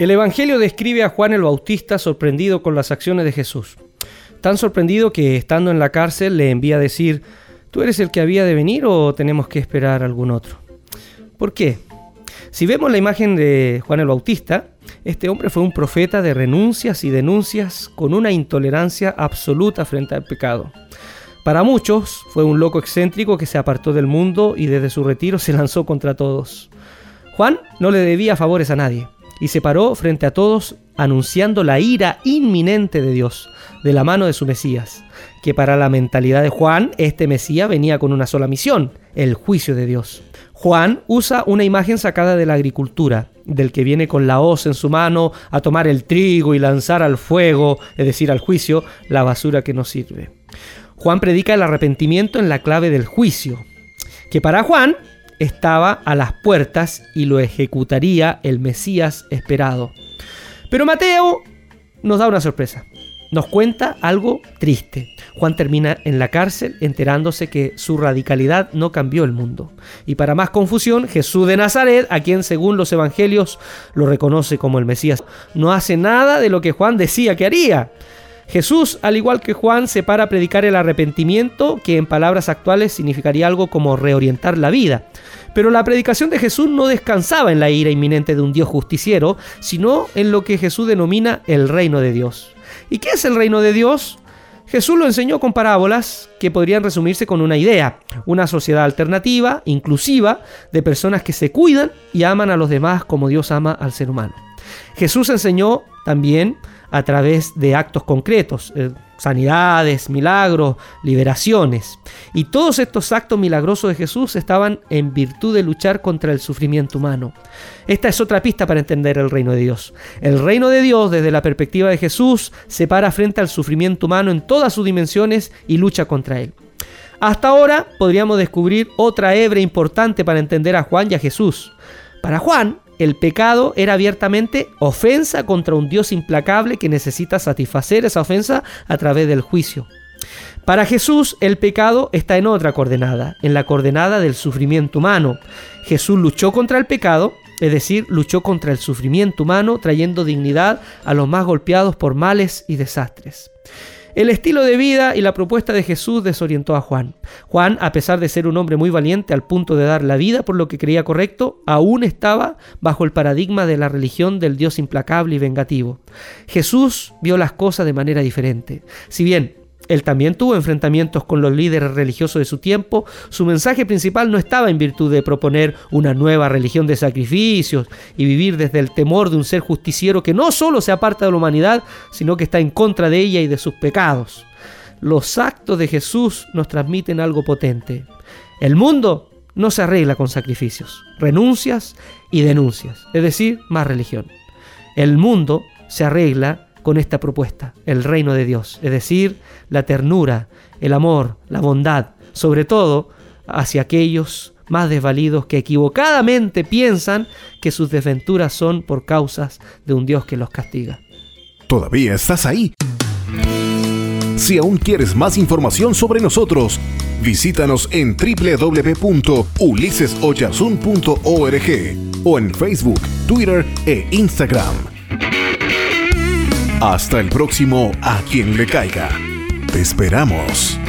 El Evangelio describe a Juan el Bautista sorprendido con las acciones de Jesús. Tan sorprendido que estando en la cárcel le envía a decir, ¿tú eres el que había de venir o tenemos que esperar algún otro? ¿Por qué? Si vemos la imagen de Juan el Bautista, este hombre fue un profeta de renuncias y denuncias con una intolerancia absoluta frente al pecado. Para muchos fue un loco excéntrico que se apartó del mundo y desde su retiro se lanzó contra todos. Juan no le debía favores a nadie y se paró frente a todos anunciando la ira inminente de Dios de la mano de su Mesías, que para la mentalidad de Juan este Mesías venía con una sola misión, el juicio de Dios. Juan usa una imagen sacada de la agricultura, del que viene con la hoz en su mano a tomar el trigo y lanzar al fuego, es decir, al juicio, la basura que no sirve. Juan predica el arrepentimiento en la clave del juicio, que para Juan estaba a las puertas y lo ejecutaría el Mesías esperado. Pero Mateo nos da una sorpresa. Nos cuenta algo triste. Juan termina en la cárcel enterándose que su radicalidad no cambió el mundo. Y para más confusión, Jesús de Nazaret, a quien según los evangelios lo reconoce como el Mesías, no hace nada de lo que Juan decía que haría. Jesús, al igual que Juan, se para a predicar el arrepentimiento, que en palabras actuales significaría algo como reorientar la vida. Pero la predicación de Jesús no descansaba en la ira inminente de un Dios justiciero, sino en lo que Jesús denomina el reino de Dios. ¿Y qué es el reino de Dios? Jesús lo enseñó con parábolas que podrían resumirse con una idea, una sociedad alternativa, inclusiva, de personas que se cuidan y aman a los demás como Dios ama al ser humano. Jesús enseñó también a través de actos concretos, eh, sanidades, milagros, liberaciones. Y todos estos actos milagrosos de Jesús estaban en virtud de luchar contra el sufrimiento humano. Esta es otra pista para entender el reino de Dios. El reino de Dios, desde la perspectiva de Jesús, se para frente al sufrimiento humano en todas sus dimensiones y lucha contra él. Hasta ahora podríamos descubrir otra hebre importante para entender a Juan y a Jesús. Para Juan, el pecado era abiertamente ofensa contra un Dios implacable que necesita satisfacer esa ofensa a través del juicio. Para Jesús el pecado está en otra coordenada, en la coordenada del sufrimiento humano. Jesús luchó contra el pecado, es decir, luchó contra el sufrimiento humano, trayendo dignidad a los más golpeados por males y desastres. El estilo de vida y la propuesta de Jesús desorientó a Juan. Juan, a pesar de ser un hombre muy valiente al punto de dar la vida por lo que creía correcto, aún estaba bajo el paradigma de la religión del Dios implacable y vengativo. Jesús vio las cosas de manera diferente. Si bien él también tuvo enfrentamientos con los líderes religiosos de su tiempo. Su mensaje principal no estaba en virtud de proponer una nueva religión de sacrificios y vivir desde el temor de un ser justiciero que no solo se aparta de la humanidad, sino que está en contra de ella y de sus pecados. Los actos de Jesús nos transmiten algo potente. El mundo no se arregla con sacrificios, renuncias y denuncias, es decir, más religión. El mundo se arregla con esta propuesta, el reino de Dios, es decir, la ternura, el amor, la bondad, sobre todo hacia aquellos más desvalidos que equivocadamente piensan que sus desventuras son por causas de un Dios que los castiga. ¿Todavía estás ahí? Si aún quieres más información sobre nosotros, visítanos en www.ulisesoyasun.org o en Facebook, Twitter e Instagram. Hasta el próximo A quien le caiga. Te esperamos.